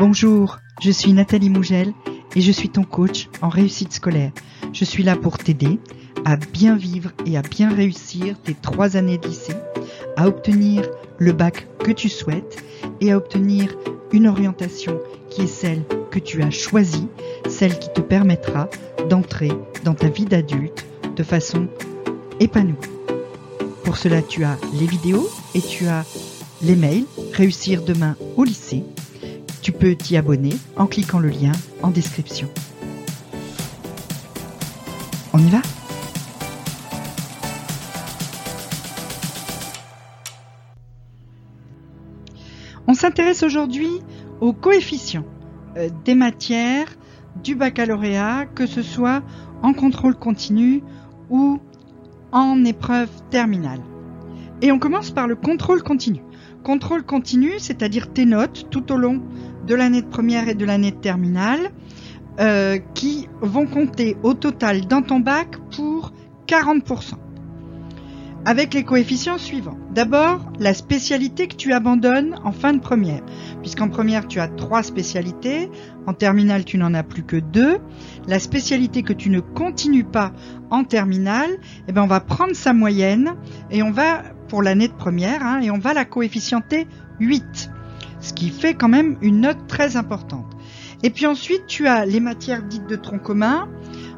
Bonjour, je suis Nathalie Mougel et je suis ton coach en réussite scolaire. Je suis là pour t'aider à bien vivre et à bien réussir tes trois années de lycée, à obtenir le bac que tu souhaites et à obtenir une orientation qui est celle que tu as choisie, celle qui te permettra d'entrer dans ta vie d'adulte de façon épanouie. Pour cela, tu as les vidéos et tu as les mails Réussir demain au lycée. Tu peux t'y abonner en cliquant le lien en description. On y va? On s'intéresse aujourd'hui aux coefficients euh, des matières du baccalauréat, que ce soit en contrôle continu ou en épreuve terminale. Et on commence par le contrôle continu. Contrôle continu, c'est-à-dire tes notes tout au long de l'année de première et de l'année de terminale, euh, qui vont compter au total dans ton bac pour 40%. Avec les coefficients suivants. D'abord, la spécialité que tu abandonnes en fin de première. Puisqu'en première, tu as trois spécialités. En terminale, tu n'en as plus que deux. La spécialité que tu ne continues pas en terminale, eh ben, on va prendre sa moyenne et on va pour l'année de première, hein, et on va la coefficienter 8, ce qui fait quand même une note très importante. Et puis ensuite, tu as les matières dites de tronc commun,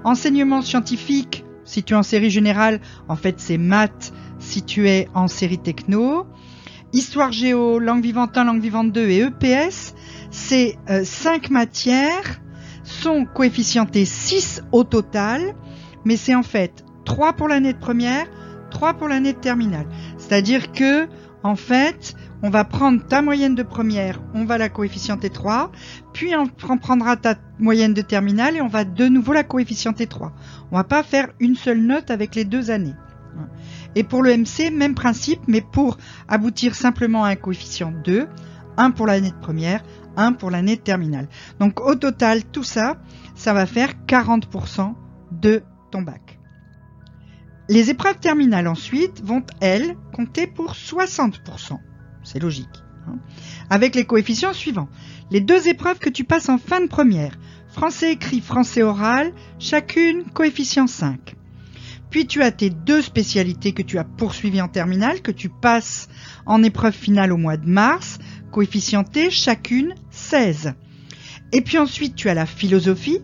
enseignement scientifique, si tu es en série générale, en fait c'est maths, si tu es en série techno, histoire géo, langue vivante 1, langue vivante 2 et EPS, ces euh, cinq matières sont coefficientées 6 au total, mais c'est en fait 3 pour l'année de première, 3 pour l'année de terminale. C'est-à-dire que, en fait, on va prendre ta moyenne de première, on va la coefficienter 3, puis on prendra ta moyenne de terminale et on va de nouveau la coefficienter 3. On va pas faire une seule note avec les deux années. Et pour le MC, même principe, mais pour aboutir simplement à un coefficient 2, 1 pour l'année de première, 1 pour l'année de terminale. Donc au total, tout ça, ça va faire 40% de ton bac. Les épreuves terminales ensuite vont, elles, compter pour 60%. C'est logique. Hein. avec les coefficients suivants. Les deux épreuves que tu passes en fin de première, français écrit, français oral, chacune coefficient 5. Puis tu as tes deux spécialités que tu as poursuivies en terminale, que tu passes en épreuve finale au mois de mars, coefficientées chacune 16. Et puis ensuite tu as la philosophie,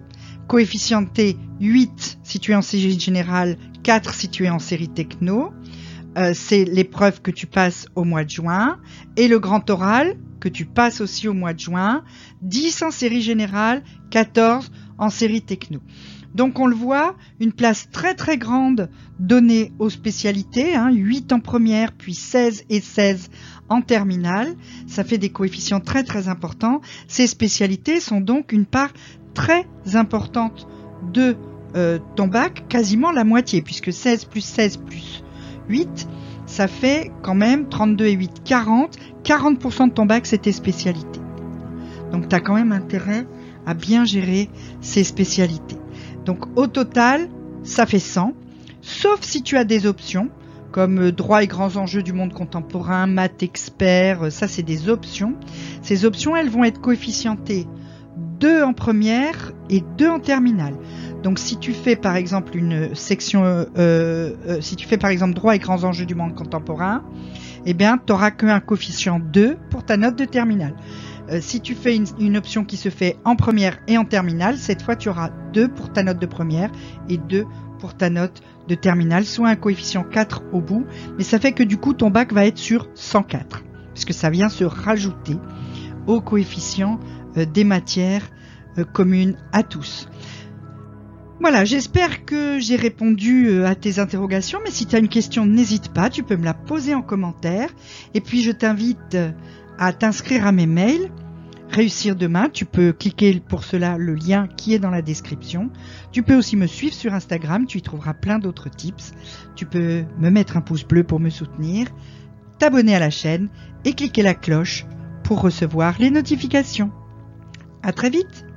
coefficientée 8 si tu es en série générale, 4 si tu es en série techno. Euh, c'est l'épreuve que tu passes au mois de juin. Et le grand oral que tu passes aussi au mois de juin. 10 en série générale, 14 en série techno. Donc on le voit, une place très très grande donnée aux spécialités, hein, 8 en première, puis 16 et 16 en terminale. Ça fait des coefficients très très importants. Ces spécialités sont donc une part très importante de euh, ton bac, quasiment la moitié, puisque 16 plus 16 plus 8, ça fait quand même 32 et 8, 40. 40% de ton bac, c'est tes spécialités. Donc tu as quand même intérêt à bien gérer ces spécialités. Donc au total, ça fait 100, sauf si tu as des options comme euh, droit et grands enjeux du monde contemporain, maths expert, euh, ça c'est des options. Ces options, elles vont être coefficientées 2 en première et 2 en terminale. Donc si tu fais par exemple une section, euh, euh, si tu fais par exemple droit et grands enjeux du monde contemporain, eh bien tu n'auras qu'un coefficient 2 pour ta note de terminale. Euh, si tu fais une, une, option qui se fait en première et en terminale, cette fois tu auras 2 pour ta note de première et 2 pour ta note de terminale, soit un coefficient 4 au bout, mais ça fait que du coup ton bac va être sur 104, puisque ça vient se rajouter au coefficient des matières communes à tous. Voilà, j'espère que j'ai répondu euh, à tes interrogations, mais si tu as une question, n'hésite pas, tu peux me la poser en commentaire. Et puis je t'invite euh, à t'inscrire à mes mails. Réussir demain, tu peux cliquer pour cela le lien qui est dans la description. Tu peux aussi me suivre sur Instagram, tu y trouveras plein d'autres tips. Tu peux me mettre un pouce bleu pour me soutenir, t'abonner à la chaîne et cliquer la cloche pour recevoir les notifications. À très vite!